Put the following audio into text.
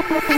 Thank you.